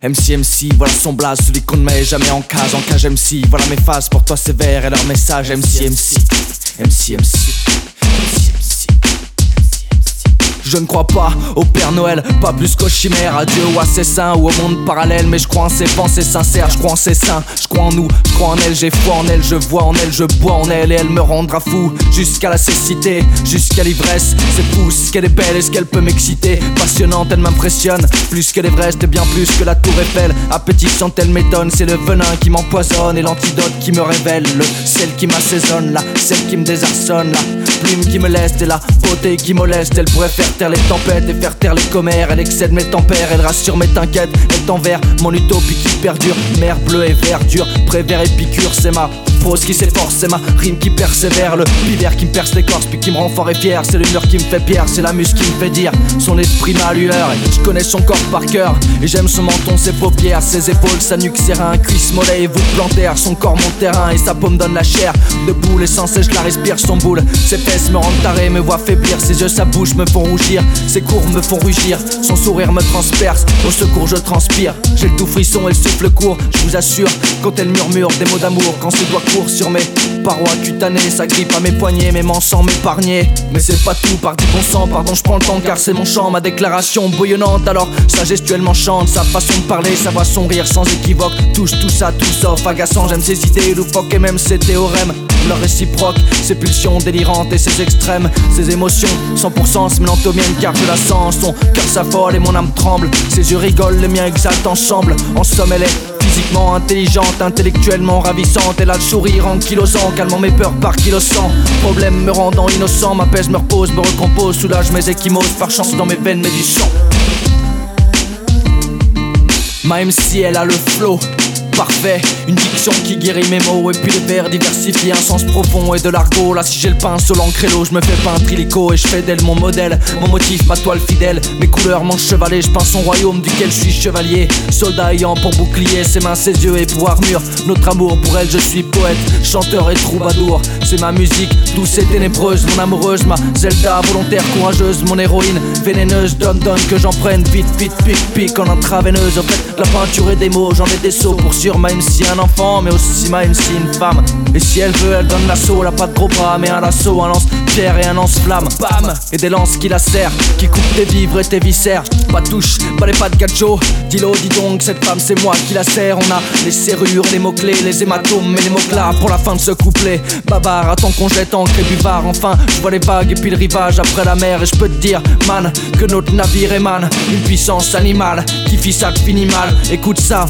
MC MC, voilà son blaze, celui qu'on ne met jamais en cage, en cage MC, voilà mes phases, pour toi sévère et leur message MC MC, MC MC. Je ne crois pas au Père Noël, pas plus qu'aux chimères, à Dieu ou à ses saints ou au monde parallèle. Mais je crois en ses pensées sincères, je crois en ses saints, je crois en nous, je crois en elle, j'ai foi en elle, je vois en elle, je bois en elle et elle me rendra fou jusqu'à la cécité, jusqu'à l'ivresse. C'est fou ce qu'elle est belle et ce qu'elle peut m'exciter. Passionnante, elle m'impressionne, plus que l'Everest et bien plus que la Tour Eiffel. Appétissante, elle m'étonne, c'est le venin qui m'empoisonne et l'antidote qui me révèle. Le celle qui m'assaisonne, là, celle qui me désarçonne, la plume qui me laisse et la beauté qui moleste. Elle pourrait faire les tempêtes et faire taire les commères. Elle excède mes tempères, elle rassure mes t'inquiètes. Elle t'envers mon utopie qui perdure. Mer bleue et verdure, prévert et piqûre, c'est ma Fausse qui s'efforce, c'est ma rime qui persévère. Le hiver qui me perce l'écorce, puis qui me rend fort et fier. C'est le mur qui me fait pierre, c'est la muse qui me fait dire son esprit, ma lueur. Je connais son corps par cœur, et j'aime son menton, ses paupières, ses épaules, sa nuque, ses reins, cuisse, mollet et vous plantaire. Son corps, mon terrain, et sa peau me donne la chair. Debout, les sens et je la respire, son boule. Ses fesses me rendent taré, me voient faiblir. Ses yeux, sa bouche me font rougir. Ses courbes me font rugir. Son sourire me transperce. Au secours, je transpire. J'ai le tout frisson et le souffle court. Je vous assure, quand elle murmure des mots d'amour, quand ses doigts sur mes parois cutanées, ça grippe à mes poignets, mes mains sans m'épargner. Mais c'est pas tout, par du bon sang, pardon, je prends le temps car c'est mon chant, ma déclaration bouillonnante. Alors sa gestuellement chante, sa façon de parler, sa voix, son rire sans équivoque. Touche tout ça, tout sauf agaçant, j'aime ses idées loufoques et même ses théorèmes leur réciproque, ses pulsions délirantes et ses extrêmes, ses émotions 100% se mêlant car je la sens, son cœur s'affole et mon âme tremble, ses yeux rigolent, les miens exaltent ensemble, en somme elle est physiquement intelligente, intellectuellement ravissante, elle a le sourire ankylosant, calmant mes peurs par kilo sang, problème me rendant innocent, m'apaise, me repose, me recompose, soulage mes échymoses, par chance dans mes veines mais du sang. Ma MC elle a le flow parfait. Une diction qui guérit mes mots et puis les vers diversifiés, un sens profond et de l'argot. Là, si j'ai le pinceau, l'encre et l'eau, je me fais pas un trilico et je fais d'elle mon modèle, mon motif, ma toile fidèle, mes couleurs, mon chevalet. Je pense son royaume duquel je suis chevalier. Soldat ayant pour bouclier ses mains, ses yeux et pour armure. Notre amour pour elle, je suis poète, chanteur et troubadour. C'est ma musique, douce et ténébreuse, mon amoureuse, ma Zelda, volontaire, courageuse, mon héroïne, vénéneuse. Donne, donne que j'en prenne vite, vite, pique, pique en intraveineuse. En fait, la peinture et des mots, j'en ai des sauts pour même si un enfant, mais aussi même si une femme. Et si elle veut, elle donne l'assaut, elle a pas de gros bras, mais un lasso, un lance-pierre et un lance-flamme. Bam Et des lances qui la serrent, qui coupent tes vivres et tes viscères. Pas touche, pas les pas de gacho. Dis-le, dis donc, cette femme c'est moi qui la sert. On a les serrures, les mots-clés, les hématomes et les mots-clats pour la fin de ce couplet. Babar, attends qu'on jette en et buvard. Enfin, je vois les vagues et puis le rivage après la mer. Et je peux te dire, man, que notre navire émane une puissance animale qui fit ça finit mal. Écoute ça.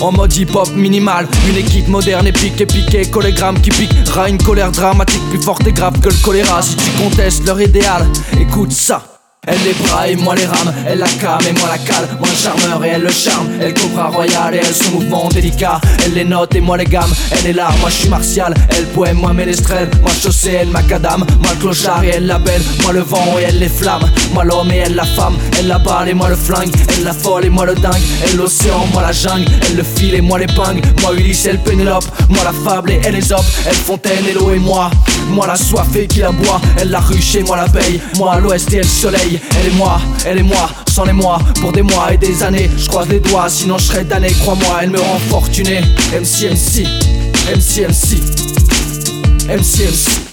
En mode hip-hop minimal, une équipe moderne, épique, épique, collégramme qui piquera une colère dramatique plus forte et grave que le choléra. Si tu contestes leur idéal, écoute ça. Elle les bras et moi les rames, elle la came et moi la cale, moi le charmeur et elle le charme, elle cobra royale et elle son mouvement délicat, elle les note et moi les gammes, elle est là, moi je suis martial, elle poème, moi ménestrel, moi chaussée, elle macadam, moi le clochard et elle la belle, moi le vent et elle les flammes, moi l'homme et elle la femme, elle la balle et moi le flingue, elle la folle et moi le dingue, elle l'océan, moi la jungle, elle le fil et moi l'épingle, moi Ulysse, elle Pénélope, moi la fable et elle les op, elle fontaine et l'eau et moi, moi la soif et qui la boit, elle la ruche et moi la paye, moi l'ouest et elle soleil, elle est moi, elle est moi, sans les mois, pour des mois et des années. Je croise les doigts, sinon je serais damné, crois-moi, elle me rend fortuné. MC MC, MC MC, MC MC.